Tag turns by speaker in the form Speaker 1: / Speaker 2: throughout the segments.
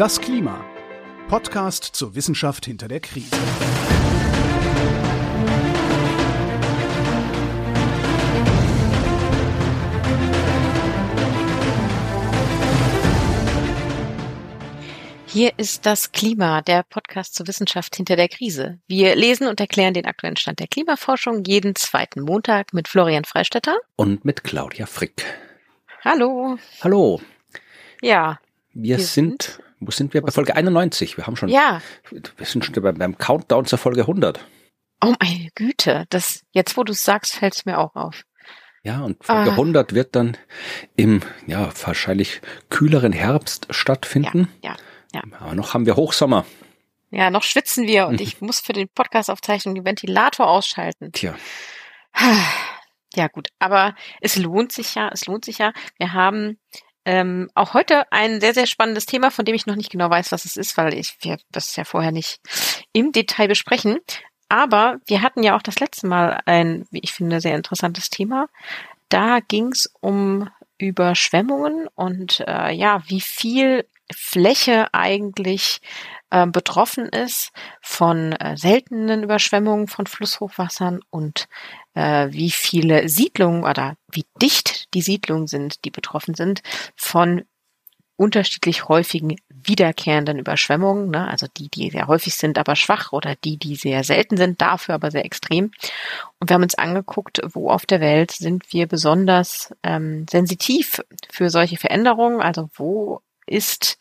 Speaker 1: Das Klima. Podcast zur Wissenschaft hinter der Krise.
Speaker 2: Hier ist das Klima, der Podcast zur Wissenschaft hinter der Krise. Wir lesen und erklären den aktuellen Stand der Klimaforschung jeden zweiten Montag mit Florian Freistetter
Speaker 3: und mit Claudia Frick.
Speaker 2: Hallo.
Speaker 3: Hallo.
Speaker 2: Ja.
Speaker 3: Wir, wir sind, sind, wo sind wir? Bei Folge 91. Wir haben schon,
Speaker 2: ja.
Speaker 3: wir sind schon beim, beim Countdown zur Folge 100.
Speaker 2: Oh meine Güte, das, jetzt wo du es sagst, fällt es mir auch auf.
Speaker 3: Ja, und Folge ah. 100 wird dann im, ja, wahrscheinlich kühleren Herbst stattfinden.
Speaker 2: Ja, ja. Ja.
Speaker 3: Aber noch haben wir Hochsommer.
Speaker 2: Ja, noch schwitzen wir und ich muss für den Podcast-Aufzeichnung den Ventilator ausschalten.
Speaker 3: Tja.
Speaker 2: Ja, gut. Aber es lohnt sich ja, es lohnt sich ja. Wir haben ähm, auch heute ein sehr, sehr spannendes Thema, von dem ich noch nicht genau weiß, was es ist, weil ich wir das ja vorher nicht im Detail besprechen. Aber wir hatten ja auch das letzte Mal ein, wie ich finde, sehr interessantes Thema. Da ging es um Überschwemmungen und äh, ja, wie viel Fläche eigentlich äh, betroffen ist von äh, seltenen Überschwemmungen von Flusshochwassern und äh, wie viele Siedlungen oder wie dicht die Siedlungen sind, die betroffen sind von unterschiedlich häufigen wiederkehrenden Überschwemmungen, ne? also die, die sehr häufig sind, aber schwach oder die, die sehr selten sind, dafür aber sehr extrem. Und wir haben uns angeguckt, wo auf der Welt sind wir besonders ähm, sensitiv für solche Veränderungen, also wo ist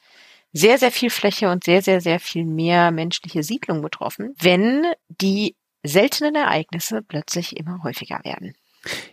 Speaker 2: sehr, sehr viel Fläche und sehr, sehr, sehr viel mehr menschliche Siedlung betroffen, wenn die seltenen Ereignisse plötzlich immer häufiger werden.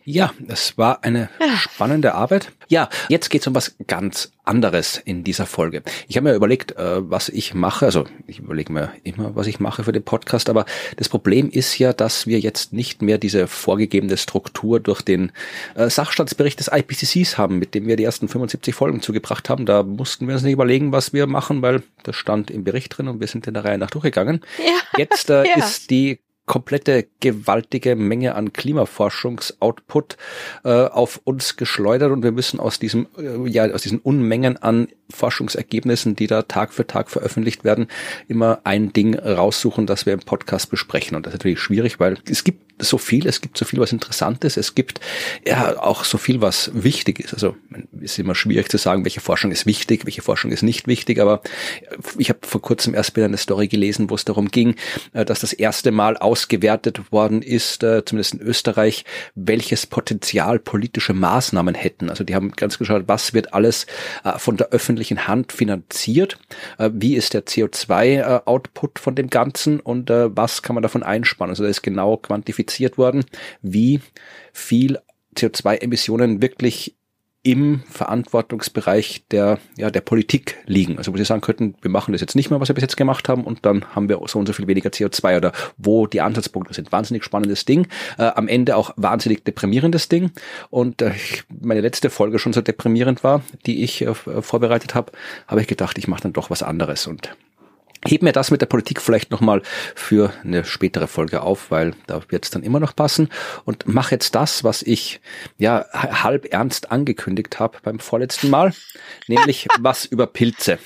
Speaker 3: Ja, es war eine ja. spannende Arbeit. Ja, jetzt geht's um was ganz anderes in dieser Folge. Ich habe mir überlegt, äh, was ich mache. Also ich überlege mir immer, was ich mache für den Podcast, aber das Problem ist ja, dass wir jetzt nicht mehr diese vorgegebene Struktur durch den äh, Sachstandsbericht des IPCCs haben, mit dem wir die ersten 75 Folgen zugebracht haben. Da mussten wir uns nicht überlegen, was wir machen, weil das stand im Bericht drin und wir sind in der Reihe nach durchgegangen. Ja. Jetzt äh, ja. ist die komplette gewaltige Menge an Klimaforschungsoutput äh, auf uns geschleudert und wir müssen aus diesem äh, ja aus diesen Unmengen an Forschungsergebnissen, die da Tag für Tag veröffentlicht werden, immer ein Ding raussuchen, das wir im Podcast besprechen und das ist natürlich schwierig, weil es gibt so viel, es gibt so viel, was interessant ist, es gibt ja auch so viel, was wichtig ist. Also es ist immer schwierig zu sagen, welche Forschung ist wichtig, welche Forschung ist nicht wichtig, aber ich habe vor kurzem erst wieder eine Story gelesen, wo es darum ging, äh, dass das erste Mal ausgewertet worden ist, äh, zumindest in Österreich, welches Potenzial politische Maßnahmen hätten. Also die haben ganz geschaut, was wird alles äh, von der öffentlichen Hand finanziert, wie ist der CO2-Output von dem Ganzen und was kann man davon einsparen. Also da ist genau quantifiziert worden, wie viel CO2-Emissionen wirklich im Verantwortungsbereich der, ja, der Politik liegen. Also wo sie sagen könnten, wir machen das jetzt nicht mehr, was wir bis jetzt gemacht haben, und dann haben wir so und so viel weniger CO2 oder wo die Ansatzpunkte sind. Wahnsinnig spannendes Ding. Äh, am Ende auch wahnsinnig deprimierendes Ding. Und äh, meine letzte Folge schon so deprimierend war, die ich äh, vorbereitet habe, habe ich gedacht, ich mache dann doch was anderes. Und Heb mir das mit der Politik vielleicht nochmal für eine spätere Folge auf, weil da wird es dann immer noch passen. Und mache jetzt das, was ich ja halb ernst angekündigt habe beim vorletzten Mal, nämlich was über Pilze.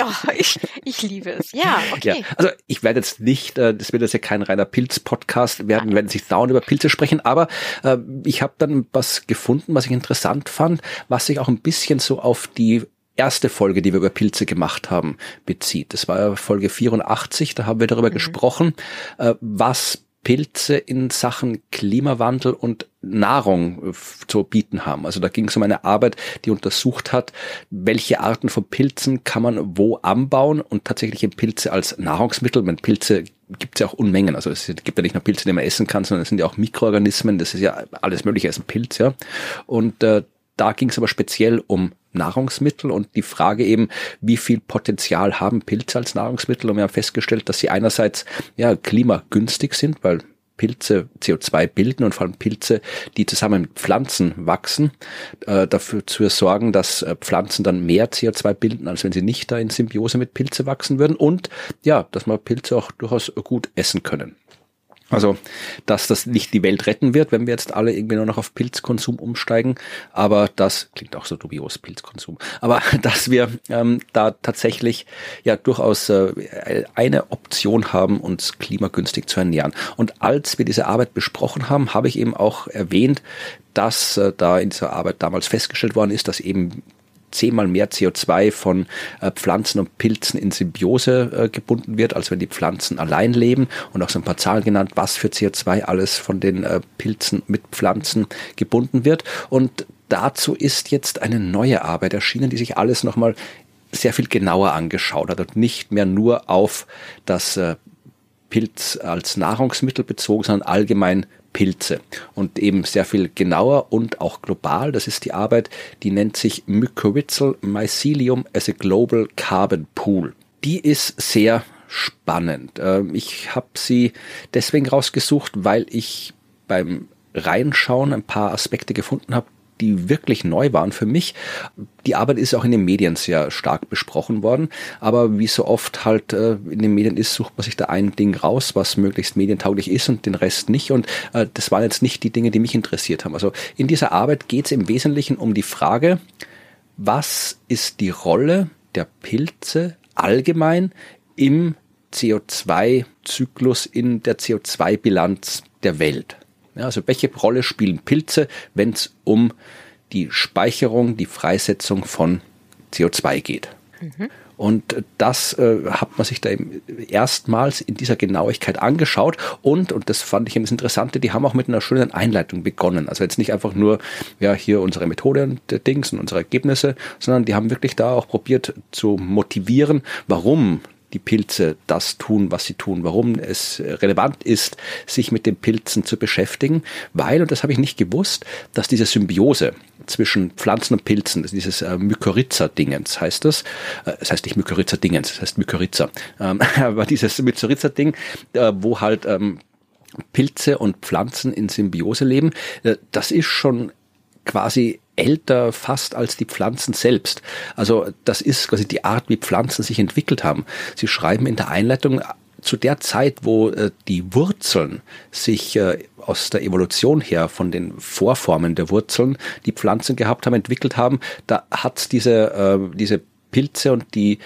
Speaker 2: Oh, ich, ich liebe es. Ja, okay.
Speaker 3: Ja, also ich werde jetzt nicht, äh, das wird jetzt ja kein reiner Pilz-Podcast werden, werden sich dauernd über Pilze sprechen, aber äh, ich habe dann was gefunden, was ich interessant fand, was sich auch ein bisschen so auf die erste Folge, die wir über Pilze gemacht haben, bezieht. Das war Folge 84, da haben wir darüber mhm. gesprochen, äh, was Pilze in Sachen Klimawandel und Nahrung äh, zu bieten haben. Also da ging es um eine Arbeit, die untersucht hat, welche Arten von Pilzen kann man wo anbauen und tatsächlich Pilze als Nahrungsmittel. Meine Pilze gibt es ja auch Unmengen. Also es gibt ja nicht nur Pilze, die man essen kann, sondern es sind ja auch Mikroorganismen. Das ist ja alles Mögliche als ein Pilz, ja. Und äh, da ging es aber speziell um Nahrungsmittel und die Frage eben, wie viel Potenzial haben Pilze als Nahrungsmittel? Und wir haben festgestellt, dass sie einerseits ja klimagünstig sind, weil Pilze CO2 bilden und vor allem Pilze, die zusammen mit Pflanzen wachsen, äh, dafür zu sorgen, dass äh, Pflanzen dann mehr CO2 bilden, als wenn sie nicht da in Symbiose mit Pilze wachsen würden und ja, dass man Pilze auch durchaus gut essen können. Also, dass das nicht die Welt retten wird, wenn wir jetzt alle irgendwie nur noch auf Pilzkonsum umsteigen, aber das klingt auch so dubios, Pilzkonsum, aber dass wir ähm, da tatsächlich ja durchaus äh, eine Option haben, uns klimagünstig zu ernähren. Und als wir diese Arbeit besprochen haben, habe ich eben auch erwähnt, dass äh, da in dieser Arbeit damals festgestellt worden ist, dass eben zehnmal mehr CO2 von äh, Pflanzen und Pilzen in Symbiose äh, gebunden wird, als wenn die Pflanzen allein leben. Und auch so ein paar Zahlen genannt, was für CO2 alles von den äh, Pilzen mit Pflanzen gebunden wird. Und dazu ist jetzt eine neue Arbeit erschienen, die sich alles nochmal sehr viel genauer angeschaut hat und nicht mehr nur auf das Pilz als Nahrungsmittel bezogen, sondern allgemein Pilze und eben sehr viel genauer und auch global. Das ist die Arbeit, die nennt sich Mycorrhizal Mycelium as a Global Carbon Pool. Die ist sehr spannend. Ähm, ich habe sie deswegen rausgesucht, weil ich beim Reinschauen ein paar Aspekte gefunden habe, die wirklich neu waren für mich. Die Arbeit ist auch in den Medien sehr stark besprochen worden, aber wie so oft halt äh, in den Medien ist, sucht man sich da ein Ding raus, was möglichst medientauglich ist und den Rest nicht. Und äh, das waren jetzt nicht die Dinge, die mich interessiert haben. Also in dieser Arbeit geht es im Wesentlichen um die Frage, was ist die Rolle der Pilze allgemein im CO2-Zyklus, in der CO2-Bilanz der Welt. Ja, also welche Rolle spielen Pilze, wenn es um die Speicherung, die Freisetzung von CO2 geht? Mhm. Und das äh, hat man sich da eben erstmals in dieser Genauigkeit angeschaut und, und das fand ich eben das Interessante, die haben auch mit einer schönen Einleitung begonnen. Also jetzt nicht einfach nur, ja, hier unsere Methode und Dings und unsere Ergebnisse, sondern die haben wirklich da auch probiert zu motivieren, warum die Pilze das tun, was sie tun, warum es relevant ist, sich mit den Pilzen zu beschäftigen, weil, und das habe ich nicht gewusst, dass diese Symbiose zwischen Pflanzen und Pilzen, dieses äh, Mykorrhiza-Dingens heißt das, äh, das heißt nicht Mykorrhiza-Dingens, das heißt Mykorrhiza, ähm, aber dieses Mykorrhiza-Ding, äh, wo halt ähm, Pilze und Pflanzen in Symbiose leben, das ist schon quasi älter fast als die Pflanzen selbst. Also das ist quasi die Art, wie Pflanzen sich entwickelt haben. Sie schreiben in der Einleitung, zu der Zeit, wo äh, die Wurzeln sich äh, aus der Evolution her von den Vorformen der Wurzeln, die Pflanzen gehabt haben, entwickelt haben, da hat diese, äh, diese Pilze und die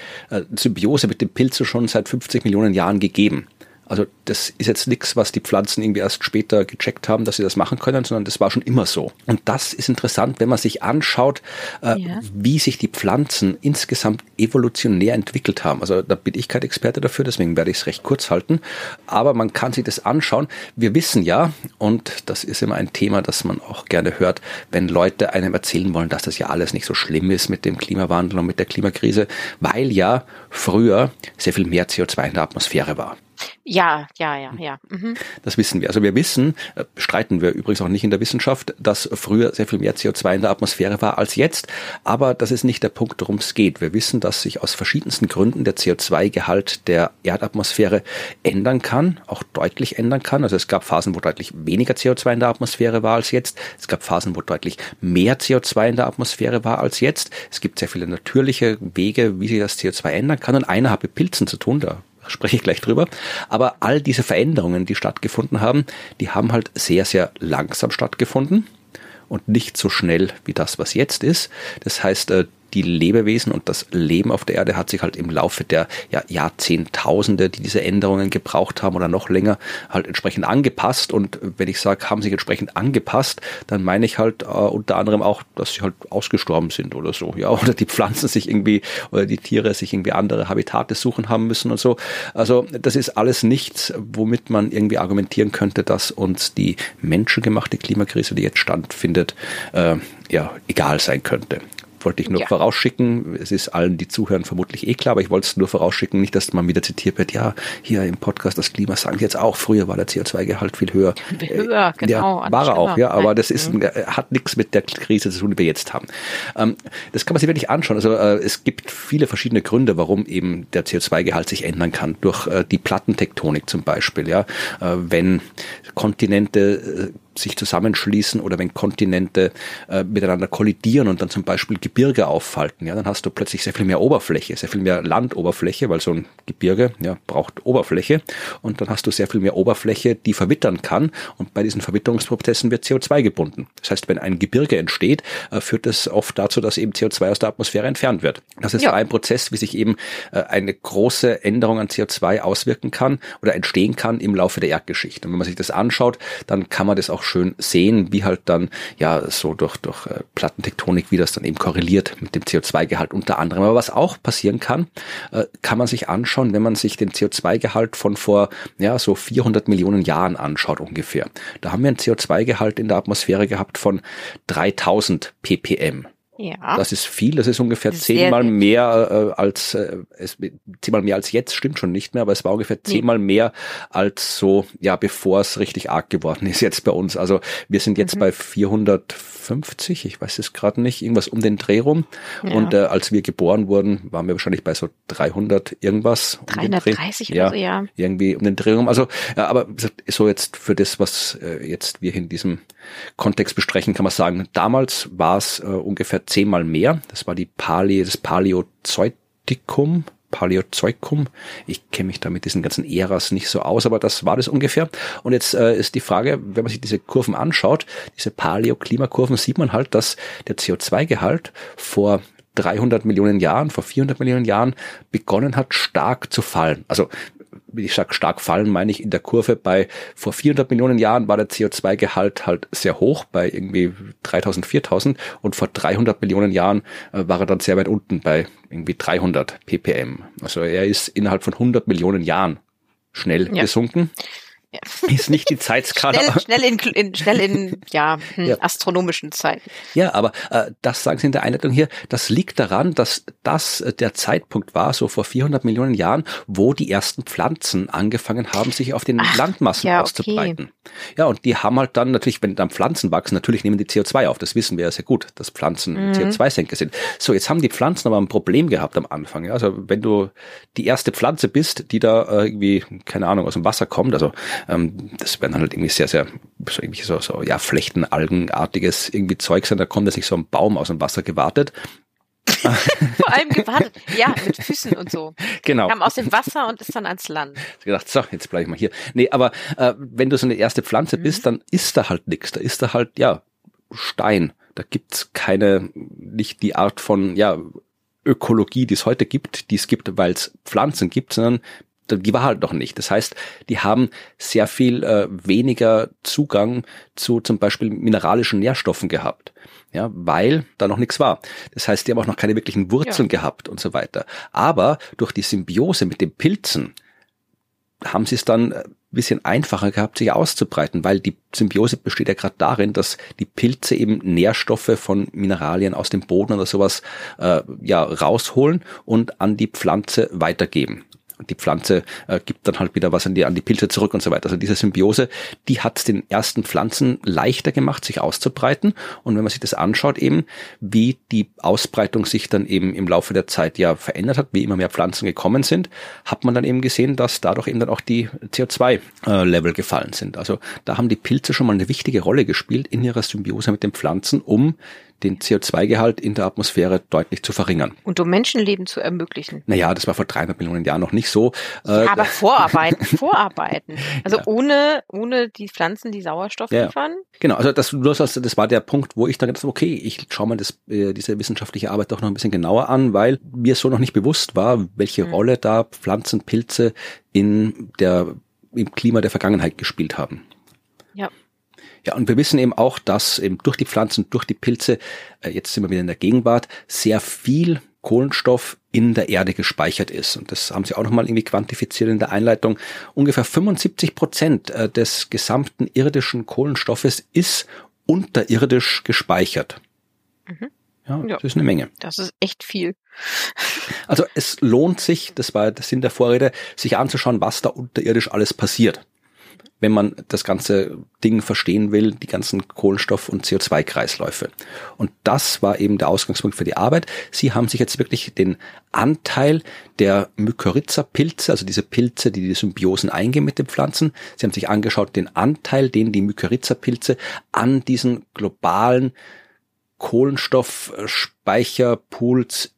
Speaker 3: Symbiose mit den Pilzen schon seit 50 Millionen Jahren gegeben. Also das ist jetzt nichts, was die Pflanzen irgendwie erst später gecheckt haben, dass sie das machen können, sondern das war schon immer so. Und das ist interessant, wenn man sich anschaut, äh, ja. wie sich die Pflanzen insgesamt evolutionär entwickelt haben. Also da bin ich kein Experte dafür, deswegen werde ich es recht kurz halten. Aber man kann sich das anschauen. Wir wissen ja, und das ist immer ein Thema, das man auch gerne hört, wenn Leute einem erzählen wollen, dass das ja alles nicht so schlimm ist mit dem Klimawandel und mit der Klimakrise, weil ja früher sehr viel mehr CO2 in der Atmosphäre war.
Speaker 2: Ja, ja, ja, ja. Mhm.
Speaker 3: Das wissen wir. Also wir wissen, äh, streiten wir übrigens auch nicht in der Wissenschaft, dass früher sehr viel mehr CO2 in der Atmosphäre war als jetzt. Aber das ist nicht der Punkt, worum es geht. Wir wissen, dass sich aus verschiedensten Gründen der CO2-Gehalt der Erdatmosphäre ändern kann, auch deutlich ändern kann. Also es gab Phasen, wo deutlich weniger CO2 in der Atmosphäre war als jetzt. Es gab Phasen, wo deutlich mehr CO2 in der Atmosphäre war als jetzt. Es gibt sehr viele natürliche Wege, wie sich das CO2 ändern kann. Und einer hat mit Pilzen zu tun. Da spreche ich gleich drüber. Aber all diese Veränderungen, die stattgefunden haben, die haben halt sehr, sehr langsam stattgefunden und nicht so schnell wie das, was jetzt ist. Das heißt, äh, die Lebewesen und das Leben auf der Erde hat sich halt im Laufe der ja, Jahrzehntausende, die diese Änderungen gebraucht haben oder noch länger, halt entsprechend angepasst. Und wenn ich sage, haben sich entsprechend angepasst, dann meine ich halt äh, unter anderem auch, dass sie halt ausgestorben sind oder so, ja, oder die Pflanzen sich irgendwie oder die Tiere sich irgendwie andere Habitate suchen haben müssen und so. Also das ist alles nichts, womit man irgendwie argumentieren könnte, dass uns die menschengemachte Klimakrise, die jetzt stattfindet, äh, ja, egal sein könnte wollte ich nur ja. vorausschicken. Es ist allen, die zuhören, vermutlich eh klar, aber ich wollte es nur vorausschicken, nicht, dass man wieder zitiert wird, ja, hier im Podcast das Klima sagen jetzt auch, früher war der CO2-Gehalt viel höher.
Speaker 2: Höher, genau.
Speaker 3: Ja, war er auch, ja, aber das ist, mhm. Äh, hat nichts mit der Krise zu tun, die wir jetzt haben. Ähm, das kann man sich wirklich anschauen. Also äh, es gibt viele verschiedene Gründe, warum eben der CO2-Gehalt sich ändern kann. Durch äh, die Plattentektonik zum Beispiel, ja. wenn Kontinente sich zusammenschließen oder wenn Kontinente äh, miteinander kollidieren und dann zum Beispiel Gebirge auffalten, ja, dann hast du plötzlich sehr viel mehr Oberfläche, sehr viel mehr Landoberfläche, weil so ein Gebirge ja, braucht Oberfläche und dann hast du sehr viel mehr Oberfläche, die verwittern kann und bei diesen Verwitterungsprozessen wird CO2 gebunden. Das heißt, wenn ein Gebirge entsteht, äh, führt das oft dazu, dass eben CO2 aus der Atmosphäre entfernt wird. Das ist ja. ein Prozess, wie sich eben äh, eine große Änderung an CO2 auswirken kann oder entstehen kann im Laufe der Erdgeschichte. Und wenn man sich das anschaut, dann kann man das auch schön sehen, wie halt dann ja so durch, durch äh, Plattentektonik, wie das dann eben korreliert mit dem CO2-Gehalt unter anderem. Aber was auch passieren kann, äh, kann man sich anschauen, wenn man sich den CO2-Gehalt von vor ja so 400 Millionen Jahren anschaut ungefähr. Da haben wir einen CO2-Gehalt in der Atmosphäre gehabt von 3000 ppm. Ja. Das ist viel, das ist ungefähr zehnmal mehr äh, als äh, es, zehnmal mehr als jetzt, stimmt schon nicht mehr, aber es war ungefähr zehnmal nee. mehr als so, ja, bevor es richtig arg geworden ist jetzt bei uns. Also wir sind jetzt mhm. bei 450, ich weiß es gerade nicht, irgendwas um den Dreh rum. Ja. Und äh, als wir geboren wurden, waren wir wahrscheinlich bei so 300 irgendwas.
Speaker 2: Um 330 oder so, ja.
Speaker 3: Irgendwie um den Dreh rum. Also, ja, aber so jetzt für das, was äh, jetzt wir in diesem Kontext besprechen, kann man sagen, damals war es äh, ungefähr zehnmal mehr. Das war die Palä, das Paläozoikum. Paläozoikum. Ich kenne mich da mit diesen ganzen Äras nicht so aus, aber das war das ungefähr. Und jetzt äh, ist die Frage, wenn man sich diese Kurven anschaut, diese Paläoklimakurven, sieht man halt, dass der CO2-Gehalt vor 300 Millionen Jahren, vor 400 Millionen Jahren begonnen hat, stark zu fallen. Also wie ich sage, stark fallen, meine ich in der Kurve bei vor 400 Millionen Jahren war der CO2-Gehalt halt sehr hoch, bei irgendwie 3000, 4000 und vor 300 Millionen Jahren äh, war er dann sehr weit unten bei irgendwie 300 ppm. Also er ist innerhalb von 100 Millionen Jahren schnell ja. gesunken. Ist nicht die Zeitskala.
Speaker 2: Schnell, schnell in, in, schnell in ja, hm, ja. astronomischen Zeiten.
Speaker 3: Ja, aber äh, das sagen Sie in der Einleitung hier, das liegt daran, dass das äh, der Zeitpunkt war, so vor 400 Millionen Jahren, wo die ersten Pflanzen angefangen haben, sich auf den Ach, Landmassen ja, auszubreiten. Okay. Ja, und die haben halt dann natürlich, wenn dann Pflanzen wachsen, natürlich nehmen die CO2 auf. Das wissen wir ja sehr gut, dass Pflanzen mhm. CO2-Senker sind. So, jetzt haben die Pflanzen aber ein Problem gehabt am Anfang. Ja? Also wenn du die erste Pflanze bist, die da äh, irgendwie, keine Ahnung, aus dem Wasser kommt, also ähm, das werden halt irgendwie sehr, sehr, so, irgendwie so, so ja, Flechtenalgenartiges irgendwie Zeug sein. Da kommt ja sich so ein Baum aus dem Wasser gewartet.
Speaker 2: Vor allem gewartet. Ja, mit Füßen und so.
Speaker 3: Genau.
Speaker 2: Kam aus dem Wasser und ist dann ans Land.
Speaker 3: Ich gedacht, so, jetzt bleibe ich mal hier. Nee, aber äh, wenn du so eine erste Pflanze mhm. bist, dann ist da halt nichts. Da ist da halt, ja, Stein. Da gibt's keine, nicht die Art von, ja, Ökologie, die es heute gibt, die es gibt, weil es Pflanzen gibt, sondern die war halt noch nicht. Das heißt, die haben sehr viel äh, weniger Zugang zu zum Beispiel mineralischen Nährstoffen gehabt. Ja, weil da noch nichts war. Das heißt, die haben auch noch keine wirklichen Wurzeln ja. gehabt und so weiter. Aber durch die Symbiose mit den Pilzen haben sie es dann ein bisschen einfacher gehabt, sich auszubreiten, weil die Symbiose besteht ja gerade darin, dass die Pilze eben Nährstoffe von Mineralien aus dem Boden oder sowas äh, ja rausholen und an die Pflanze weitergeben die Pflanze äh, gibt dann halt wieder was an die, an die Pilze zurück und so weiter. Also diese Symbiose, die hat den ersten Pflanzen leichter gemacht, sich auszubreiten. Und wenn man sich das anschaut eben, wie die Ausbreitung sich dann eben im Laufe der Zeit ja verändert hat, wie immer mehr Pflanzen gekommen sind, hat man dann eben gesehen, dass dadurch eben dann auch die CO2-Level äh, gefallen sind. Also da haben die Pilze schon mal eine wichtige Rolle gespielt in ihrer Symbiose mit den Pflanzen, um den CO2-Gehalt in der Atmosphäre deutlich zu verringern.
Speaker 2: Und um Menschenleben zu ermöglichen.
Speaker 3: Naja, das war vor 300 Millionen Jahren noch nicht so.
Speaker 2: Ja, aber Vorarbeiten, Vorarbeiten. Also ja. ohne, ohne die Pflanzen, die Sauerstoff ja. liefern.
Speaker 3: Genau, also das, das war der Punkt, wo ich dann gedacht habe, okay, ich schaue mal das, äh, diese wissenschaftliche Arbeit doch noch ein bisschen genauer an, weil mir so noch nicht bewusst war, welche mhm. Rolle da Pflanzen, Pilze in der, im Klima der Vergangenheit gespielt haben.
Speaker 2: Ja.
Speaker 3: Ja, und wir wissen eben auch, dass eben durch die Pflanzen, durch die Pilze, äh, jetzt sind wir wieder in der Gegenwart, sehr viel Kohlenstoff in der Erde gespeichert ist. Und das haben sie auch nochmal irgendwie quantifiziert in der Einleitung. Ungefähr 75 Prozent äh, des gesamten irdischen Kohlenstoffes ist unterirdisch gespeichert. Mhm. Ja, ja, das ist eine Menge.
Speaker 2: Das ist echt viel.
Speaker 3: Also es lohnt sich, das war der Sinn der Vorrede, sich anzuschauen, was da unterirdisch alles passiert. Wenn man das ganze Ding verstehen will, die ganzen Kohlenstoff- und CO2-Kreisläufe. Und das war eben der Ausgangspunkt für die Arbeit. Sie haben sich jetzt wirklich den Anteil der Mykorrhiza-Pilze, also diese Pilze, die die Symbiosen eingehen mit den Pflanzen, sie haben sich angeschaut, den Anteil, den die Mykorrhiza-Pilze an diesen globalen Kohlenstoffspeicherpools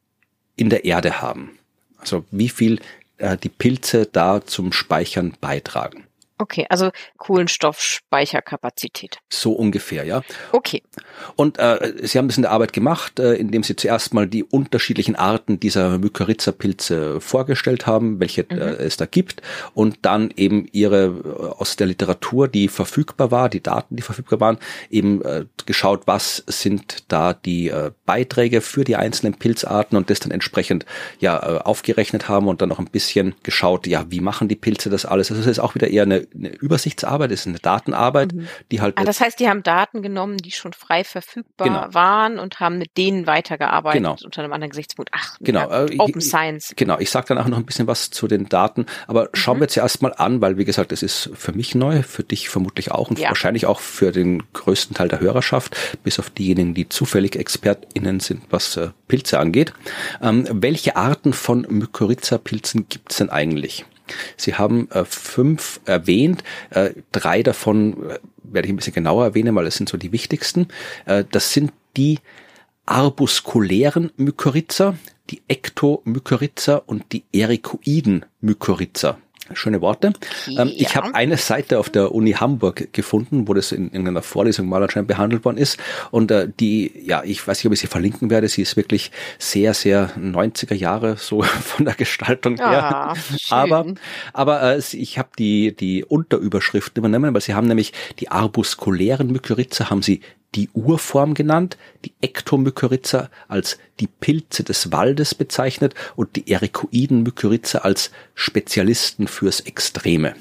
Speaker 3: in der Erde haben. Also wie viel äh, die Pilze da zum Speichern beitragen.
Speaker 2: Okay, also Kohlenstoffspeicherkapazität.
Speaker 3: So ungefähr, ja.
Speaker 2: Okay.
Speaker 3: Und äh, Sie haben das in der Arbeit gemacht, äh, indem Sie zuerst mal die unterschiedlichen Arten dieser Mykorrhiza-Pilze vorgestellt haben, welche äh, mhm. äh, es da gibt, und dann eben Ihre äh, aus der Literatur, die verfügbar war, die Daten, die verfügbar waren, eben äh, geschaut, was sind da die äh, Beiträge für die einzelnen Pilzarten und das dann entsprechend ja äh, aufgerechnet haben und dann noch ein bisschen geschaut, ja, wie machen die Pilze das alles? Also es ist auch wieder eher eine eine Übersichtsarbeit, ist eine Datenarbeit, mhm. die halt.
Speaker 2: Ah, das heißt, die haben Daten genommen, die schon frei verfügbar genau. waren und haben mit denen weitergearbeitet
Speaker 3: genau.
Speaker 2: unter einem anderen Gesichtspunkt. Ach,
Speaker 3: genau.
Speaker 2: Ja, äh, Open ich, Science.
Speaker 3: Genau, ich sage dann auch noch ein bisschen was zu den Daten, aber schauen mhm. wir jetzt erstmal an, weil wie gesagt, es ist für mich neu, für dich vermutlich auch und ja. wahrscheinlich auch für den größten Teil der Hörerschaft, bis auf diejenigen, die zufällig ExpertInnen sind, was äh, Pilze angeht. Ähm, welche Arten von Mykorrhiza-Pilzen gibt es denn eigentlich? Sie haben äh, fünf erwähnt. Äh, drei davon äh, werde ich ein bisschen genauer erwähnen, weil das sind so die wichtigsten. Äh, das sind die arbuskulären Mykorrhiza, die Ektomykorrhiza und die erikoiden Mykorrhiza. Schöne Worte. Ähm, ja. Ich habe eine Seite auf der Uni Hamburg gefunden, wo das in, in einer Vorlesung mal anscheinend behandelt worden ist. Und äh, die, ja, ich weiß nicht, ob ich sie verlinken werde. Sie ist wirklich sehr, sehr 90er Jahre so von der Gestaltung her. Ah, aber aber äh, ich habe die, die Unterüberschriften übernommen, weil sie haben nämlich die arbuskulären Mykorrhiza haben sie die Urform genannt, die Ektomykorrhiza als die Pilze des Waldes bezeichnet und die Erikoiden Mykorrhiza als Spezialisten fürs Extreme.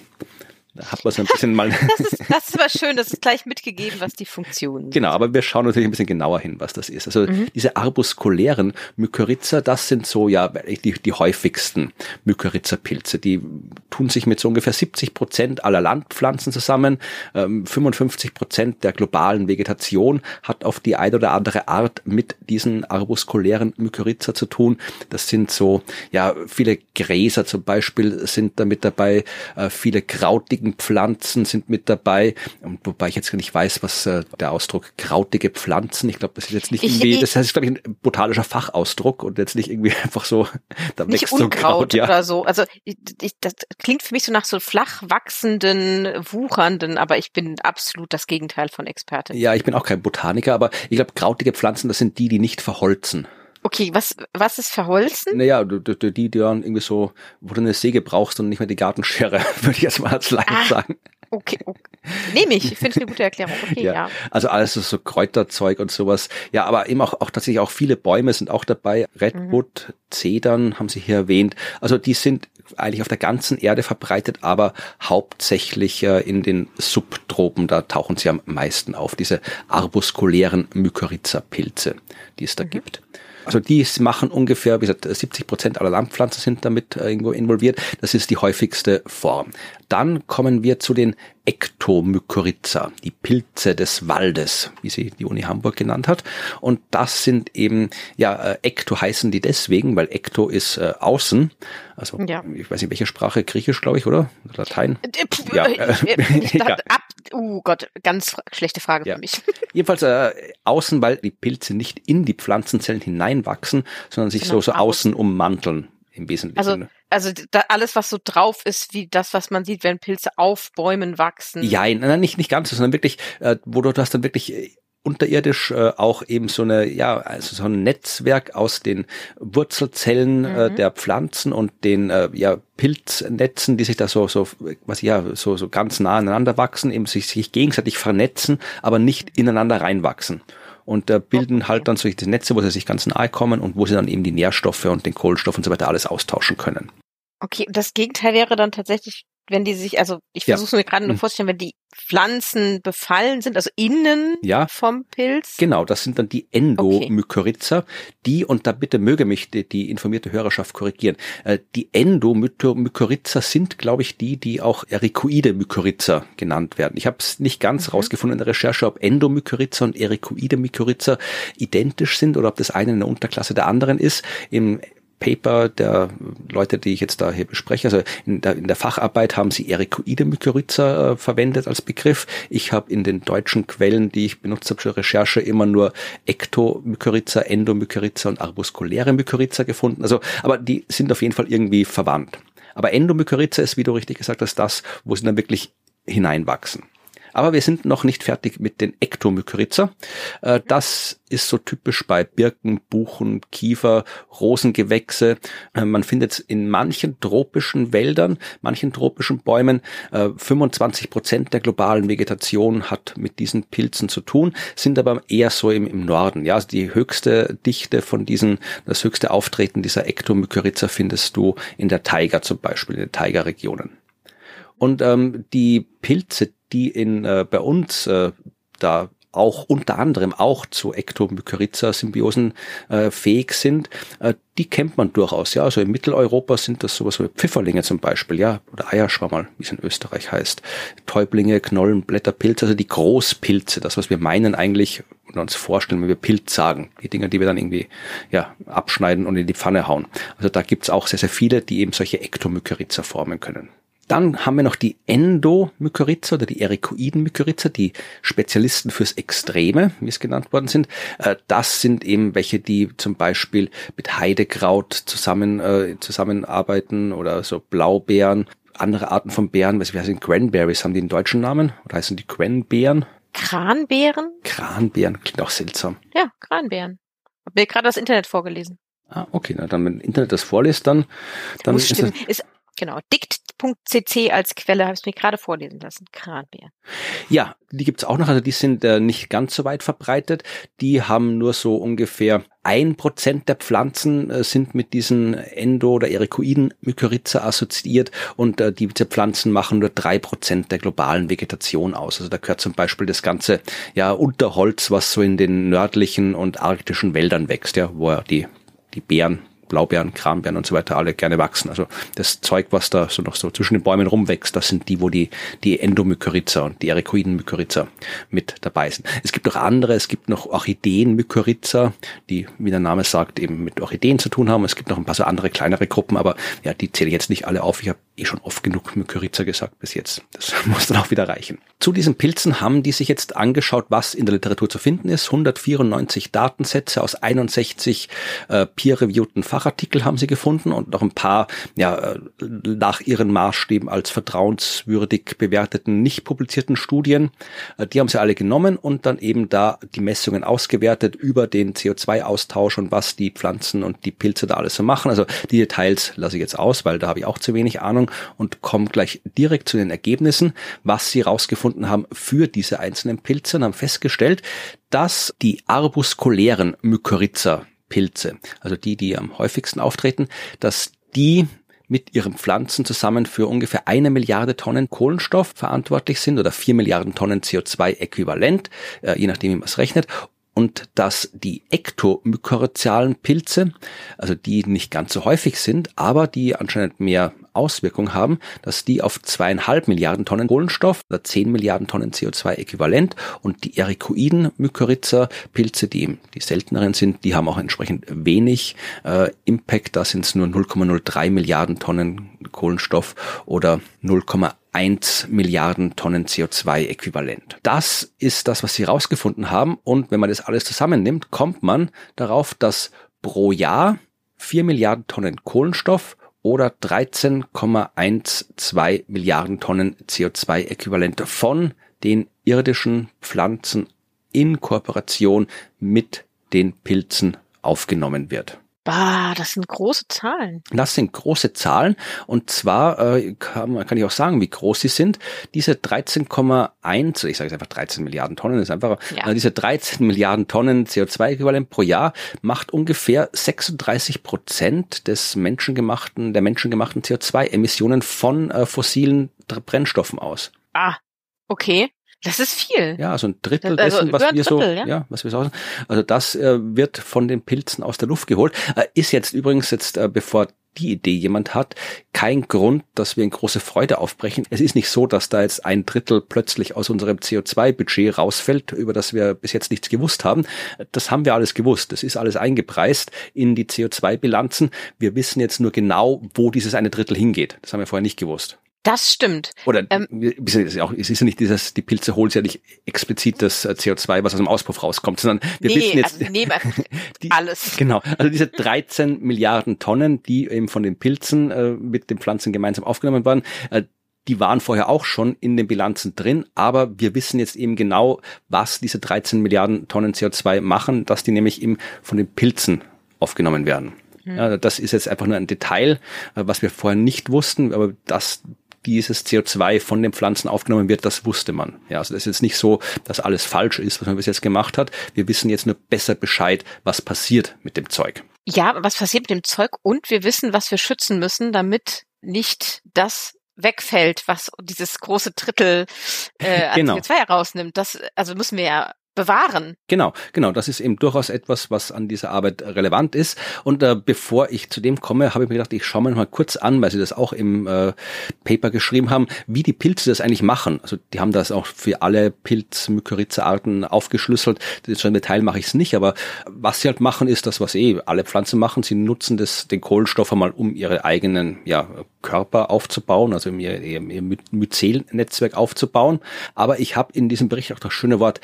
Speaker 3: Da hat man so ein bisschen mal.
Speaker 2: das, ist, das ist aber schön, das ist gleich mitgegeben, was die Funktionen sind.
Speaker 3: Genau, aber wir schauen natürlich ein bisschen genauer hin, was das ist. Also mhm. diese arbuskulären Mykorrhiza, das sind so ja die, die häufigsten Mykorrhiza-Pilze. Die tun sich mit so ungefähr 70 Prozent aller Landpflanzen zusammen. 55 ähm, Prozent der globalen Vegetation hat auf die eine oder andere Art mit diesen arbuskulären Mykorrhiza zu tun. Das sind so, ja, viele Gräser zum Beispiel sind da mit dabei, äh, viele krautige krautigen Pflanzen sind mit dabei. Und wobei ich jetzt nicht weiß, was äh, der Ausdruck krautige Pflanzen, ich glaube, das ist jetzt nicht irgendwie, das heißt, glaube ich, ein botanischer Fachausdruck und jetzt nicht irgendwie einfach so,
Speaker 2: da nicht wächst so Kraut ja. oder so. Also ich, ich, das klingt für mich so nach so flach wachsenden, wuchernden, aber ich bin absolut das Gegenteil von Experte.
Speaker 3: Ja, ich bin auch kein Botaniker, aber ich glaube, krautige Pflanzen, das sind die, die nicht verholzen.
Speaker 2: Okay, was, was ist verholzen?
Speaker 3: Naja, die, die, die dann irgendwie so, wo du eine Säge brauchst und nicht mehr die Gartenschere, würde ich jetzt mal als Laien ah, sagen.
Speaker 2: Okay, okay. Nehme ich. Ich finde es eine gute Erklärung. Okay, ja. ja.
Speaker 3: Also alles so Kräuterzeug und sowas. Ja, aber eben auch, auch tatsächlich auch viele Bäume sind auch dabei. Redwood, mhm. Zedern haben Sie hier erwähnt. Also die sind eigentlich auf der ganzen Erde verbreitet, aber hauptsächlich äh, in den Subtropen, da tauchen sie am meisten auf, diese arbuskulären Mykorrhiza-Pilze, die es da mhm. gibt. Also die machen ungefähr, wie gesagt, 70 Prozent aller Landpflanzen sind damit äh, irgendwo involviert. Das ist die häufigste Form. Dann kommen wir zu den Ektomykorrhiza, die Pilze des Waldes, wie sie die Uni Hamburg genannt hat. Und das sind eben, ja, äh, Ekto heißen die deswegen, weil Ekto ist äh, außen. Also ja. ich weiß nicht, welche Sprache, Griechisch, glaube ich, oder? Latein?
Speaker 2: Äh, ja. Äh, ab, oh Gott, ganz schlechte Frage ja. für mich.
Speaker 3: Jedenfalls äh, außen, weil die Pilze nicht in die Pflanzenzellen hineinwachsen, sondern sich genau, so, so außen ummanteln im Wesentlichen.
Speaker 2: Also, also da alles, was so drauf ist, wie das, was man sieht, wenn Pilze auf Bäumen wachsen.
Speaker 3: Ja, nein, nicht, nicht ganz, sondern wirklich, äh, wo du das dann wirklich äh, unterirdisch äh, auch eben so eine ja also so ein Netzwerk aus den Wurzelzellen äh, mhm. äh, der Pflanzen und den äh, ja Pilznetzen, die sich da so so was ja so so ganz nah aneinander wachsen, eben sich sich gegenseitig vernetzen, aber nicht ineinander reinwachsen und äh, bilden halt dann solche Netze, wo sie sich ganz nahe kommen und wo sie dann eben die Nährstoffe und den Kohlenstoff und so weiter alles austauschen können.
Speaker 2: Okay, das Gegenteil wäre dann tatsächlich wenn die sich, also ich
Speaker 3: Ja.
Speaker 2: versuche mir gerade nur
Speaker 3: Mhm.
Speaker 2: vorzustellen, wenn die Pflanzen befallen sind, also innen
Speaker 3: Ja.
Speaker 2: vom Pilz.
Speaker 3: Genau, das sind dann die Endomykorrhiza, die, und da bitte möge mich die, die informierte Hörerschaft korrigieren, äh, die Endomykorrhiza sind, glaube ich, die, die auch Ericoide Mykorrhiza genannt werden. Ich habe es nicht ganz
Speaker 2: Mhm.
Speaker 3: rausgefunden in der Recherche, ob Endomykorrhiza und Ericoide Mykorrhiza identisch sind oder ob das eine eine Unterklasse der anderen ist. Im Paper der Leute, die ich jetzt da hier bespreche, also in der, in der Facharbeit haben sie Ericoide Mykorrhiza äh, verwendet als Begriff. Ich habe in den deutschen Quellen, die ich benutzt habe zur Recherche, immer nur Ektomykorrhiza, Endomykorrhiza und arbuskuläre Mykorrhiza gefunden. Also, aber die sind auf jeden Fall irgendwie verwandt. Aber Endomykorrhiza ist, wie du richtig gesagt hast, das, wo sie dann wirklich hineinwachsen. Aber wir sind noch nicht fertig mit den Ektomykorrhiza. Äh, Das ist so typisch bei Birken, Buchen, Kiefer, Rosengewächse. Äh, Man findet es in manchen tropischen Wäldern, manchen tropischen Bäumen. Äh, 25 Prozent der globalen Vegetation hat mit diesen Pilzen zu tun, sind aber eher so im, im Norden. Ja, also die höchste Dichte von diesen, das höchste Auftreten dieser Ektomykorrhiza findest du in der Taiga zum Beispiel, in den Taiga-Regionen. Und ähm, die Pilze, die in äh, bei uns äh, da auch unter anderem auch zu Ektomykorrhiza-Symbiosen äh, fähig sind, äh, die kennt man durchaus. Ja, also in Mitteleuropa sind das sowas wie Pfifferlinge zum Beispiel, ja, oder Eierschwammerl, wie es in Österreich heißt. Täublinge, Knollen, Blätterpilze, also die Großpilze, das, was wir meinen eigentlich und uns vorstellen, wenn wir Pilz sagen. Die Dinger, die wir dann irgendwie ja, abschneiden und in die Pfanne hauen. Also da gibt's auch sehr, sehr viele, die eben solche Ektomykorrhiza formen können. Dann haben wir noch die Endomykorrhiza oder die Ericoiden-Mykorrhiza, die Spezialisten fürs Extreme, wie es genannt worden sind. Äh, Das sind eben welche, die zum Beispiel mit Heidekraut zusammen, äh, zusammenarbeiten oder so Blaubeeren, andere Arten von Beeren, was heißen Cranberries, haben die einen deutschen Namen? Oder heißen die Cranbeeren?
Speaker 2: Kranbeeren?
Speaker 3: Kranbeeren, klingt auch seltsam.
Speaker 2: Ja, Kranbeeren. Hab mir gerade das Internet vorgelesen.
Speaker 3: Ah, okay, na dann, wenn Internet das vorliest, dann, dann ist
Speaker 2: Ist, genau, dict.cc als Quelle habe ich mir gerade vorlesen lassen. Kranbeeren.
Speaker 3: Ja, die gibt's auch noch, also die sind äh, nicht ganz so weit verbreitet. Die haben nur so ungefähr ein Prozent der Pflanzen äh, sind mit diesen Endo- oder Ericoiden Mykorrhiza assoziiert und äh, die, diese Pflanzen machen nur drei Prozent der globalen Vegetation aus. Also da gehört zum Beispiel das ganze ja Unterholz, was so in den nördlichen und arktischen Wäldern wächst, ja, wo die die Beeren Blaubeeren, Kranbeeren und so weiter alle gerne wachsen. Also das Zeug, was da so noch so zwischen den Bäumen rumwächst, das sind die, wo die, die Endomykorrhiza und die Ericoiden-Mykorrhiza mit dabei sind. Es gibt auch andere, es gibt noch Orchideen-Mykorrhiza, die, wie der Name sagt, eben mit Orchideen zu tun haben. Es gibt noch ein paar so andere kleinere Gruppen, aber ja, die zähle ich jetzt nicht alle auf. Ich habe eh schon oft genug Mykorrhiza gesagt bis jetzt. Das muss dann auch wieder reichen. Zu diesen Pilzen haben die sich jetzt angeschaut, was in der Literatur zu finden ist. 194 Datensätze aus 61 äh, peer-reviewten Fachartikel haben sie gefunden und noch ein paar ja, äh, nach ihren Maßstäben als vertrauenswürdig bewerteten, nicht publizierten Studien. Äh, die haben sie alle genommen und dann eben da die Messungen ausgewertet über den CO2-Austausch und was die Pflanzen und die Pilze da alles so machen. Also die Details lasse ich jetzt aus, weil da habe ich auch zu wenig Ahnung und komme gleich direkt zu den Ergebnissen, was sie rausgefunden haben für diese einzelnen Pilze und haben festgestellt, dass die arbuskulären Mykorrhiza Pilze, also die, die am häufigsten auftreten, dass die mit ihren Pflanzen zusammen für ungefähr eine Milliarde Tonnen Kohlenstoff verantwortlich sind oder vier Milliarden Tonnen CO2-Äquivalent, äh, je nachdem, wie man es rechnet. Und dass die ektomykorrhizialen Pilze, also die nicht ganz so häufig sind, aber die anscheinend mehr Auswirkung haben, dass die auf zweieinhalb Milliarden Tonnen Kohlenstoff oder zehn Milliarden Tonnen CO2-Äquivalent und die Ericoiden Mykorrhiza-Pilze, die eben die selteneren sind, die haben auch entsprechend wenig äh, Impact. Da sind es nur 0,03 Milliarden Tonnen Kohlenstoff oder 0,1 Milliarden Tonnen CO2-Äquivalent. Das ist das, was sie herausgefunden haben. Und wenn man das alles zusammennimmt, kommt man darauf, dass pro Jahr 4 Milliarden Tonnen Kohlenstoff oder 13,12 Milliarden Tonnen CO2-Äquivalente von den irdischen Pflanzen in Kooperation mit den Pilzen aufgenommen wird.
Speaker 2: Bah, das sind große Zahlen.
Speaker 3: Das sind große Zahlen und zwar äh, kann, kann ich auch sagen, wie groß sie sind. Diese 13,1, ich sage jetzt einfach 13 Milliarden Tonnen, ist einfach ja. äh, diese 13 Milliarden Tonnen CO2-Äquivalent pro Jahr macht ungefähr 36 Prozent des menschengemachten, der menschengemachten CO2-Emissionen von äh, fossilen Brennstoffen aus.
Speaker 2: Ah, okay. Das ist viel.
Speaker 3: Ja, also ein Drittel also dessen, was wir Drittel, so, ja? ja, was wir so, also das äh, wird von den Pilzen aus der Luft geholt. Äh, ist jetzt übrigens jetzt, äh, bevor die Idee jemand hat, kein Grund, dass wir in große Freude aufbrechen. Es ist nicht so, dass da jetzt ein Drittel plötzlich aus unserem CO2-Budget rausfällt, über das wir bis jetzt nichts gewusst haben. Das haben wir alles gewusst. Das ist alles eingepreist in die CO2-Bilanzen. Wir wissen jetzt nur genau, wo dieses eine Drittel hingeht. Das haben wir vorher nicht gewusst.
Speaker 2: Das stimmt.
Speaker 3: Oder ähm, es ist ja auch, es ist ja nicht dieses, die Pilze holen ja nicht explizit das äh, CO2, was aus dem Auspuff rauskommt, sondern wir nee, wissen jetzt
Speaker 2: also nee, die, alles.
Speaker 3: Genau, also diese 13 Milliarden Tonnen, die eben von den Pilzen äh, mit den Pflanzen gemeinsam aufgenommen waren, äh, die waren vorher auch schon in den Bilanzen drin, aber wir wissen jetzt eben genau, was diese 13 Milliarden Tonnen CO2 machen, dass die nämlich eben von den Pilzen aufgenommen werden. Hm. Ja, das ist jetzt einfach nur ein Detail, äh, was wir vorher nicht wussten, aber das dieses CO2 von den Pflanzen aufgenommen wird, das wusste man. Ja, also das ist jetzt nicht so, dass alles falsch ist, was man bis jetzt gemacht hat. Wir wissen jetzt nur besser Bescheid, was passiert mit dem Zeug.
Speaker 2: Ja, was passiert mit dem Zeug und wir wissen, was wir schützen müssen, damit nicht das wegfällt, was dieses große Drittel äh, genau. CO2 herausnimmt. Das, also müssen wir ja bewahren.
Speaker 3: Genau, genau. Das ist eben durchaus etwas, was an dieser Arbeit relevant ist. Und äh, bevor ich zu dem komme, habe ich mir gedacht, ich schaue mir mal kurz an, weil Sie das auch im äh, Paper geschrieben haben, wie die Pilze das eigentlich machen. Also die haben das auch für alle Pilz-Mykorrhiza-Arten aufgeschlüsselt. So im Detail mache ich es nicht, aber was sie halt machen, ist das, was eh alle Pflanzen machen. Sie nutzen das, den Kohlenstoff einmal, um ihre eigenen ja, Körper aufzubauen, also ihr, ihr, ihr Myzel-Netzwerk aufzubauen. Aber ich habe in diesem Bericht auch das schöne Wort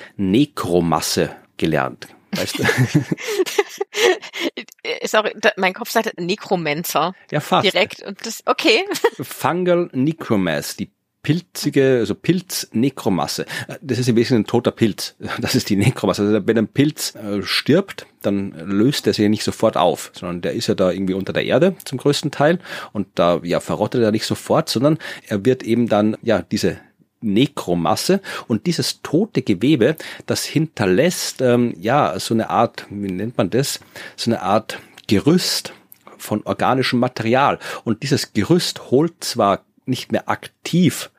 Speaker 3: Nekromasse gelernt. Weißt du?
Speaker 2: ist auch, mein Kopf sagt Nekromancer.
Speaker 3: Ja, fast.
Speaker 2: Direkt. Und das, okay.
Speaker 3: Fungal Necromass, die pilzige, also Pilznekromasse. Das ist im Wesentlichen ein toter Pilz. Das ist die Nekromasse. Also wenn ein Pilz äh, stirbt, dann löst er sich ja nicht sofort auf, sondern der ist ja da irgendwie unter der Erde zum größten Teil und da ja verrottet er nicht sofort, sondern er wird eben dann ja diese Nekromasse und dieses tote Gewebe, das hinterlässt ähm, ja so eine Art, wie nennt man das, so eine Art Gerüst von organischem Material und dieses Gerüst holt zwar nicht mehr aktiv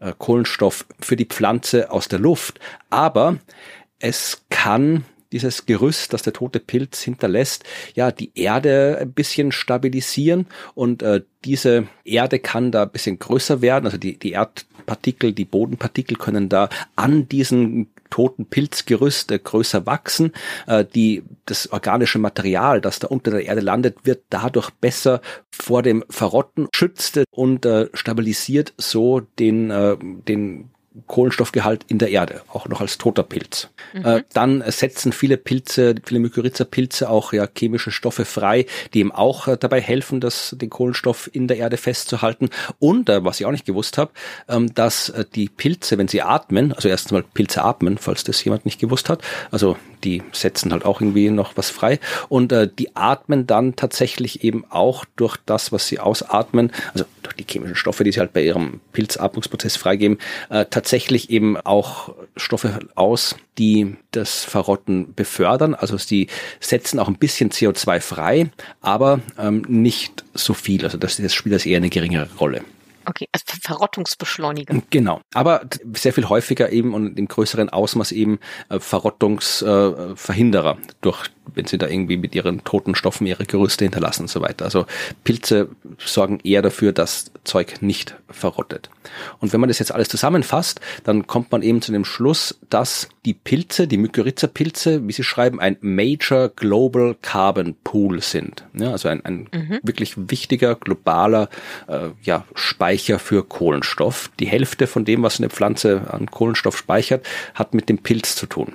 Speaker 3: äh, Kohlenstoff für die Pflanze aus der Luft. Aber es kann dieses Gerüst, das der tote Pilz hinterlässt, ja, die Erde ein bisschen stabilisieren und äh, diese Erde kann da ein bisschen größer werden, also die, die Erdpartikel, die Bodenpartikel können da an diesen toten Pilzgerüst äh, größer wachsen. Äh, die, das organische Material, das da unter der Erde landet, wird dadurch besser vor dem Verrotten schützt und äh, stabilisiert so den, äh, den Kohlenstoffgehalt in der Erde, auch noch als toter Pilz. Mhm. Äh, dann setzen viele Pilze, viele Mykorrhiza-Pilze auch ja chemische Stoffe frei, die ihm auch äh, dabei helfen, das, den Kohlenstoff in der Erde festzuhalten. Und, äh, was ich auch nicht gewusst habe, ähm, dass äh, die Pilze, wenn sie atmen, also erstens mal Pilze atmen, falls das jemand nicht gewusst hat, also die setzen halt auch irgendwie noch was frei und äh, die atmen dann tatsächlich eben auch durch das, was sie ausatmen, also durch die chemischen Stoffe, die sie halt bei ihrem Pilzatmungsprozess freigeben, äh, tatsächlich eben auch Stoffe aus, die das Verrotten befördern. Also sie setzen auch ein bisschen CO2 frei, aber ähm, nicht so viel. Also das, das spielt das eher eine geringere Rolle.
Speaker 2: Okay, also Verrottungsbeschleuniger.
Speaker 3: Genau, aber sehr viel häufiger eben und im größeren Ausmaß eben äh, Verrottungsverhinderer äh, durch wenn sie da irgendwie mit ihren toten Stoffen ihre Gerüste hinterlassen und so weiter. Also Pilze sorgen eher dafür, dass Zeug nicht verrottet. Und wenn man das jetzt alles zusammenfasst, dann kommt man eben zu dem Schluss, dass die Pilze, die Mykorrhiza-Pilze, wie sie schreiben, ein Major Global Carbon Pool sind. Ja, also ein, ein mhm. wirklich wichtiger globaler äh, ja, Speicher für Kohlenstoff. Die Hälfte von dem, was eine Pflanze an Kohlenstoff speichert, hat mit dem Pilz zu tun.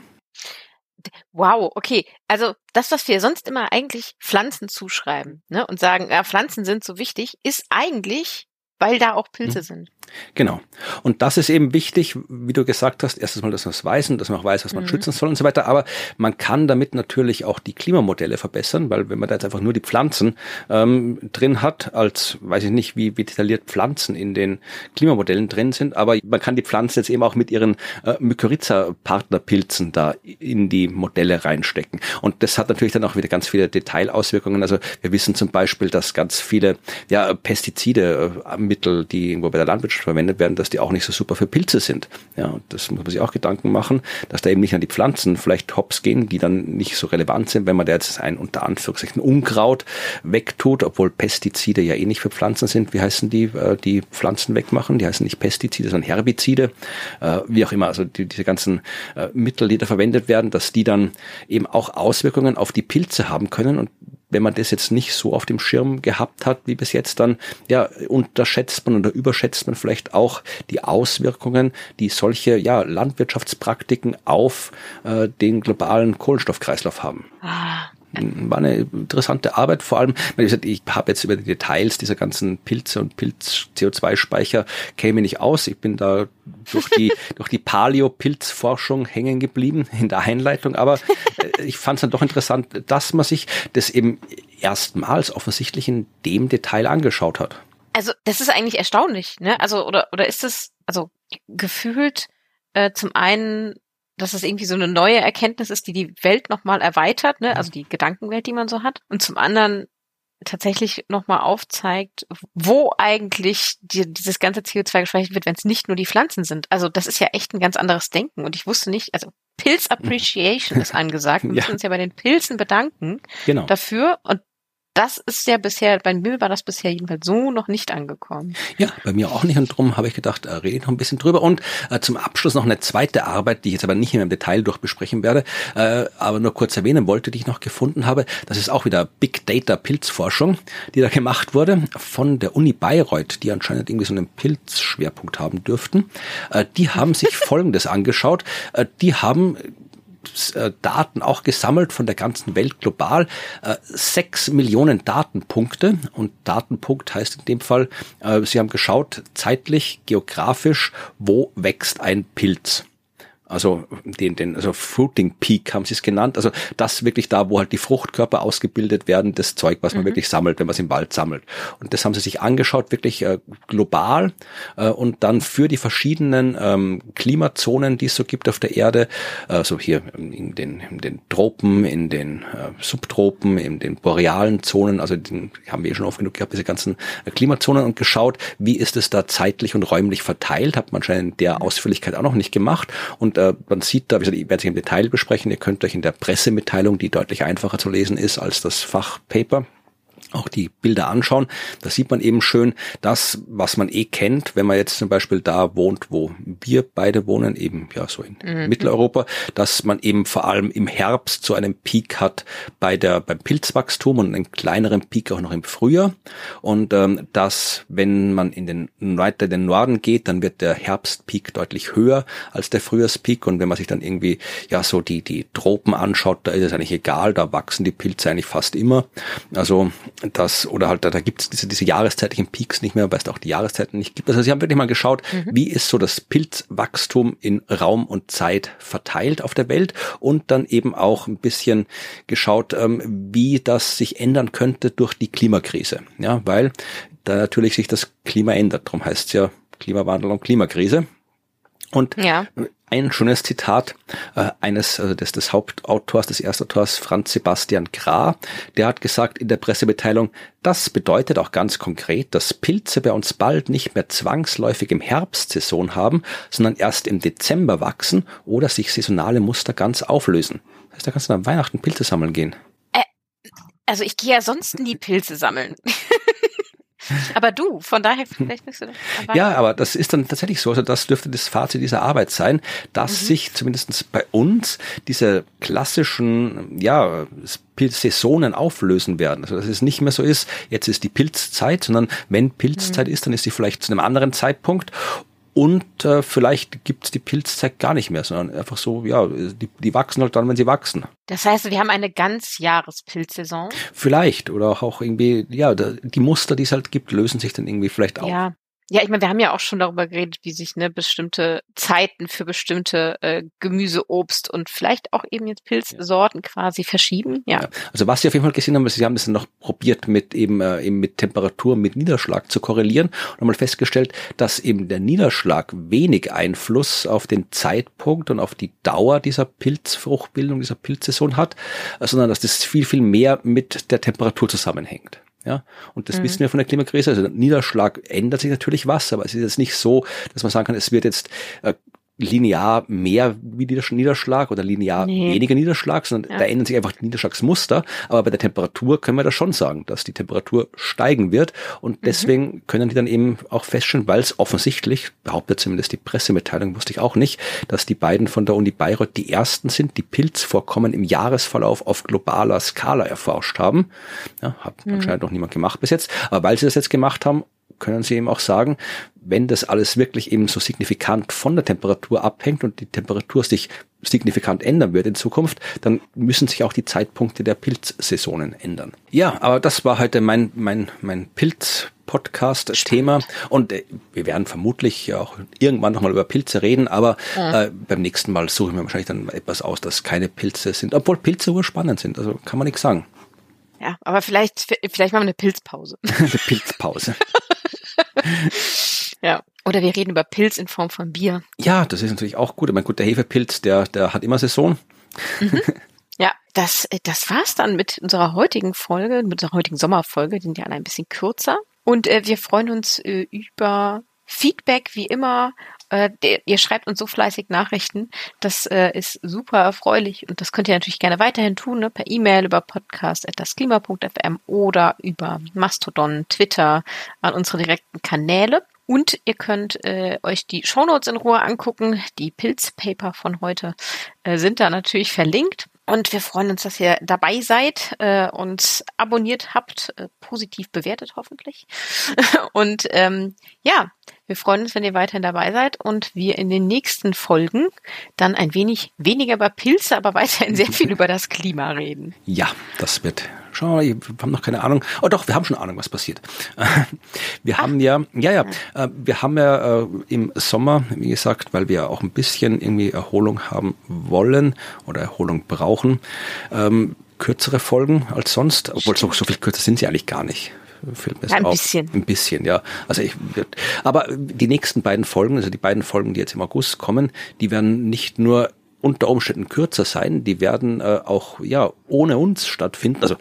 Speaker 2: Wow, okay. Also das, was wir sonst immer eigentlich Pflanzen zuschreiben ne, und sagen, ja, Pflanzen sind so wichtig, ist eigentlich weil da auch Pilze mhm. sind.
Speaker 3: Genau. Und das ist eben wichtig, wie du gesagt hast, erstens mal, dass man es weiß und dass man auch weiß, was man mhm. schützen soll und so weiter. Aber man kann damit natürlich auch die Klimamodelle verbessern, weil wenn man da jetzt einfach nur die Pflanzen ähm, drin hat, als weiß ich nicht, wie, wie detailliert Pflanzen in den Klimamodellen drin sind, aber man kann die Pflanzen jetzt eben auch mit ihren äh, Mykorrhiza-Partnerpilzen da in die Modelle reinstecken. Und das hat natürlich dann auch wieder ganz viele Detailauswirkungen. Also wir wissen zum Beispiel, dass ganz viele ja, Pestizide, äh, Mittel, die irgendwo bei der Landwirtschaft verwendet werden, dass die auch nicht so super für Pilze sind. Ja, und das muss man sich auch Gedanken machen, dass da eben nicht an die Pflanzen vielleicht hops gehen, die dann nicht so relevant sind, wenn man da jetzt ein unter Anführungszeichen Unkraut wegtut, obwohl Pestizide ja eh nicht für Pflanzen sind. Wie heißen die, äh, die Pflanzen wegmachen? Die heißen nicht Pestizide, sondern Herbizide, äh, wie auch immer. Also die, diese ganzen äh, Mittel, die da verwendet werden, dass die dann eben auch Auswirkungen auf die Pilze haben können und wenn man das jetzt nicht so auf dem Schirm gehabt hat wie bis jetzt, dann ja, unterschätzt man oder überschätzt man vielleicht auch die Auswirkungen, die solche ja, Landwirtschaftspraktiken auf äh, den globalen Kohlenstoffkreislauf haben. Ah, war eine interessante Arbeit. Vor allem, ich habe jetzt über die Details dieser ganzen Pilze und Pilz-CO2-Speicher käme nicht aus. Ich bin da durch die, durch die Paleo-Pilzforschung hängen geblieben in der Einleitung. Aber äh, ich fand es dann doch interessant, dass man sich das eben erstmals offensichtlich in dem Detail angeschaut hat.
Speaker 2: Also, das ist eigentlich erstaunlich, ne? Also, oder, oder ist es, also, gefühlt, äh, zum einen dass es irgendwie so eine neue Erkenntnis ist, die die Welt nochmal erweitert, ne? also die Gedankenwelt, die man so hat. Und zum anderen tatsächlich nochmal aufzeigt, wo eigentlich die, dieses ganze CO2 gespeichert wird, wenn es nicht nur die Pflanzen sind. Also das ist ja echt ein ganz anderes Denken. Und ich wusste nicht, also Pilz Appreciation ist angesagt. Wir müssen ja. uns ja bei den Pilzen bedanken genau. dafür. Und das ist ja bisher, bei mir war das bisher jedenfalls so noch nicht angekommen.
Speaker 3: Ja, bei mir auch nicht. Und darum habe ich gedacht, äh, rede ich noch ein bisschen drüber. Und äh, zum Abschluss noch eine zweite Arbeit, die ich jetzt aber nicht in im Detail durchbesprechen werde, äh, aber nur kurz erwähnen wollte, die ich noch gefunden habe. Das ist auch wieder Big Data Pilzforschung, die da gemacht wurde von der Uni Bayreuth, die anscheinend irgendwie so einen Pilzschwerpunkt haben dürften. Äh, die haben sich Folgendes angeschaut. Äh, die haben Daten auch gesammelt von der ganzen Welt global. Äh, sechs Millionen Datenpunkte und Datenpunkt heißt in dem Fall, äh, sie haben geschaut, zeitlich, geografisch, wo wächst ein Pilz also den, den also Fruiting Peak haben sie es genannt, also das wirklich da, wo halt die Fruchtkörper ausgebildet werden, das Zeug, was man mhm. wirklich sammelt, wenn man es im Wald sammelt. Und das haben sie sich angeschaut, wirklich äh, global äh, und dann für die verschiedenen ähm, Klimazonen, die es so gibt auf der Erde, also hier in den, in den Tropen, in den äh, Subtropen, in den borealen Zonen, also den haben wir eh schon oft genug gehabt, diese ganzen äh, Klimazonen und geschaut, wie ist es da zeitlich und räumlich verteilt, hat man anscheinend in der mhm. Ausführlichkeit auch noch nicht gemacht und äh, man sieht da, ich werde es im Detail besprechen, ihr könnt euch in der Pressemitteilung, die deutlich einfacher zu lesen ist als das Fachpaper, auch die Bilder anschauen, da sieht man eben schön das, was man eh kennt, wenn man jetzt zum Beispiel da wohnt, wo wir beide wohnen, eben ja so in mhm. Mitteleuropa, dass man eben vor allem im Herbst so einen Peak hat bei der beim Pilzwachstum und einen kleineren Peak auch noch im Frühjahr und ähm, dass wenn man in den weiter in den Norden geht, dann wird der Herbstpeak deutlich höher als der Frühjahrspeak und wenn man sich dann irgendwie ja so die die Tropen anschaut, da ist es eigentlich egal, da wachsen die Pilze eigentlich fast immer. Also das, oder halt, da, da gibt es diese, diese jahreszeitlichen Peaks nicht mehr, weil es auch die Jahreszeiten nicht gibt. Also sie haben wirklich mal geschaut, mhm. wie ist so das Pilzwachstum in Raum und Zeit verteilt auf der Welt und dann eben auch ein bisschen geschaut, ähm, wie das sich ändern könnte durch die Klimakrise. Ja, weil da natürlich sich das Klima ändert. Darum heißt es ja Klimawandel und Klimakrise. Und ja ein schönes Zitat äh, eines also des, des Hauptautors, des Erstautors Franz Sebastian Gra. Der hat gesagt in der Pressemitteilung, das bedeutet auch ganz konkret, dass Pilze bei uns bald nicht mehr zwangsläufig im Herbstsaison haben, sondern erst im Dezember wachsen oder sich saisonale Muster ganz auflösen. Das heißt, da kannst du am Weihnachten Pilze sammeln gehen. Äh,
Speaker 2: also ich gehe ja sonst nie Pilze sammeln. Aber du, von daher vielleicht bist du
Speaker 3: dabei. Ja, aber das ist dann tatsächlich so, also das dürfte das Fazit dieser Arbeit sein, dass mhm. sich zumindest bei uns diese klassischen, ja, Pilzsaisonen auflösen werden. Also dass es nicht mehr so ist, jetzt ist die Pilzzeit, sondern wenn Pilzzeit mhm. ist, dann ist sie vielleicht zu einem anderen Zeitpunkt und äh, vielleicht gibt's die Pilzzeit gar nicht mehr, sondern einfach so, ja, die, die wachsen halt dann, wenn sie wachsen.
Speaker 2: Das heißt, wir haben eine Ganzjahrespilzsaison?
Speaker 3: Vielleicht. Oder auch irgendwie, ja, die Muster, die es halt gibt, lösen sich dann irgendwie vielleicht auf.
Speaker 2: Ja, Ja, ich meine, wir haben ja auch schon darüber geredet, wie sich ne, bestimmte Zeiten für bestimmte äh, Gemüse, Obst und vielleicht auch eben jetzt Pilzsorten ja. quasi verschieben. Ja. ja.
Speaker 3: Also was Sie auf jeden Fall gesehen haben, Sie haben das noch probiert mit eben, äh, eben mit Temperatur, mit Niederschlag zu korrelieren und haben mal festgestellt, dass eben der Niederschlag wenig Einfluss auf den Zeitpunkt und auf die Dauer dieser Pilzfruchtbildung, dieser Pilzsaison hat, sondern dass das viel, viel mehr mit der Temperatur zusammenhängt. Ja, und das mhm. wissen wir von der Klimakrise. Also Niederschlag ändert sich natürlich was, aber es ist jetzt nicht so, dass man sagen kann, es wird jetzt äh, linear mehr wie Niederschlag oder linear nee. weniger Niederschlag, sondern ja. da ändern sich einfach die Niederschlagsmuster. Aber bei der Temperatur können wir da schon sagen, dass die Temperatur steigen wird. Und mhm. deswegen mhm. können die dann eben auch feststellen, weil es offensichtlich, behauptet zumindest die Pressemitteilung, wusste ich auch nicht, dass die beiden von der Uni Bayreuth die ersten sind, die Pilzvorkommen im Jahresverlauf auf globaler Skala erforscht haben. Ja, hat mhm. anscheinend noch niemand gemacht bis jetzt. Aber weil sie das jetzt gemacht haben, können Sie eben auch sagen, wenn das alles wirklich eben so signifikant von der Temperatur abhängt und die Temperatur sich signifikant ändern wird in Zukunft, dann müssen sich auch die Zeitpunkte der Pilzsaisonen ändern. Ja, aber das war heute mein, mein, mein Pilz Podcast-Thema. Und äh, wir werden vermutlich auch irgendwann nochmal über Pilze reden, aber ja. äh, beim nächsten Mal suche ich mir wahrscheinlich dann etwas aus, das keine Pilze sind, obwohl Pilze urspannend sind. Also kann man nichts sagen.
Speaker 2: Ja, aber vielleicht, vielleicht machen wir eine Pilzpause.
Speaker 3: eine Pilzpause.
Speaker 2: ja. Oder wir reden über Pilz in Form von Bier.
Speaker 3: Ja, das ist natürlich auch gut. Ich meine, gut, der Hefepilz, der, der hat immer Saison.
Speaker 2: Mhm. Ja, das, das war's dann mit unserer heutigen Folge, mit unserer heutigen Sommerfolge, die sind ja alle ein bisschen kürzer. Und äh, wir freuen uns äh, über Feedback wie immer äh, ihr schreibt uns so fleißig Nachrichten. Das äh, ist super erfreulich und das könnt ihr natürlich gerne weiterhin tun, ne? per E-Mail über podcast.dasklima.fm oder über Mastodon, Twitter an unsere direkten Kanäle. Und ihr könnt äh, euch die Shownotes in Ruhe angucken. Die Pilzpaper von heute äh, sind da natürlich verlinkt. Und wir freuen uns, dass ihr dabei seid äh, und abonniert habt, äh, positiv bewertet hoffentlich. und ähm, ja, wir freuen uns, wenn ihr weiterhin dabei seid und wir in den nächsten Folgen dann ein wenig weniger über Pilze, aber weiterhin sehr viel über das Klima reden.
Speaker 3: Ja, das wird Schau mal, wir haben noch keine Ahnung. Oh doch, wir haben schon Ahnung, was passiert. Wir Ach. haben ja, ja, ja, äh, wir haben ja äh, im Sommer, wie gesagt, weil wir auch ein bisschen irgendwie Erholung haben wollen oder Erholung brauchen, ähm, kürzere Folgen als sonst, obwohl so, so viel kürzer sind sie eigentlich gar nicht.
Speaker 2: Fällt mir ja, ein auf. bisschen.
Speaker 3: Ein bisschen, ja. Also ich, aber die nächsten beiden Folgen, also die beiden Folgen, die jetzt im August kommen, die werden nicht nur unter Umständen kürzer sein. Die werden äh, auch ja ohne uns stattfinden. Also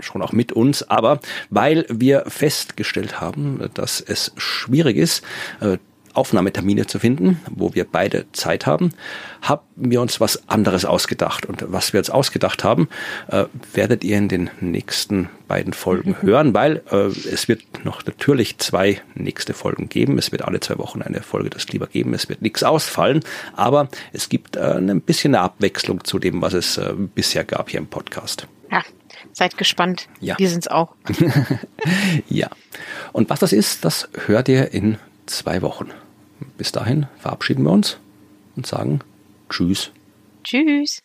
Speaker 3: schon auch mit uns, aber weil wir festgestellt haben, dass es schwierig ist, äh, Aufnahmetermine zu finden, wo wir beide Zeit haben, haben wir uns was anderes ausgedacht. Und was wir jetzt ausgedacht haben, äh, werdet ihr in den nächsten beiden Folgen hören, weil äh, es wird noch natürlich zwei nächste Folgen geben. Es wird alle zwei Wochen eine Folge das Klima geben. Es wird nichts ausfallen, aber es gibt äh, ein bisschen eine Abwechslung zu dem, was es äh, bisher gab hier im Podcast.
Speaker 2: Ja, Seid gespannt. Ja. Wir sind's auch.
Speaker 3: ja. Und was das ist, das hört ihr in zwei Wochen. Bis dahin verabschieden wir uns und sagen Tschüss.
Speaker 2: Tschüss.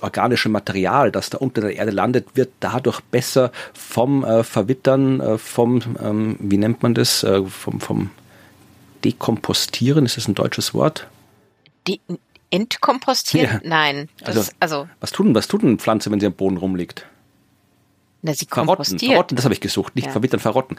Speaker 3: Das organische Material, das da unter der Erde landet, wird dadurch besser vom äh, Verwittern, äh, vom, ähm, wie nennt man das, äh, vom, vom Dekompostieren, ist das ein deutsches Wort?
Speaker 2: De Entkompostieren? Ja. Nein.
Speaker 3: Also, also, was tut, was tut eine Pflanze, wenn sie am Boden rumliegt?
Speaker 2: Na, sie
Speaker 3: Verrotten,
Speaker 2: kompostiert.
Speaker 3: verrotten, das habe ich gesucht, nicht
Speaker 2: Ja.
Speaker 3: verwittern, verrotten.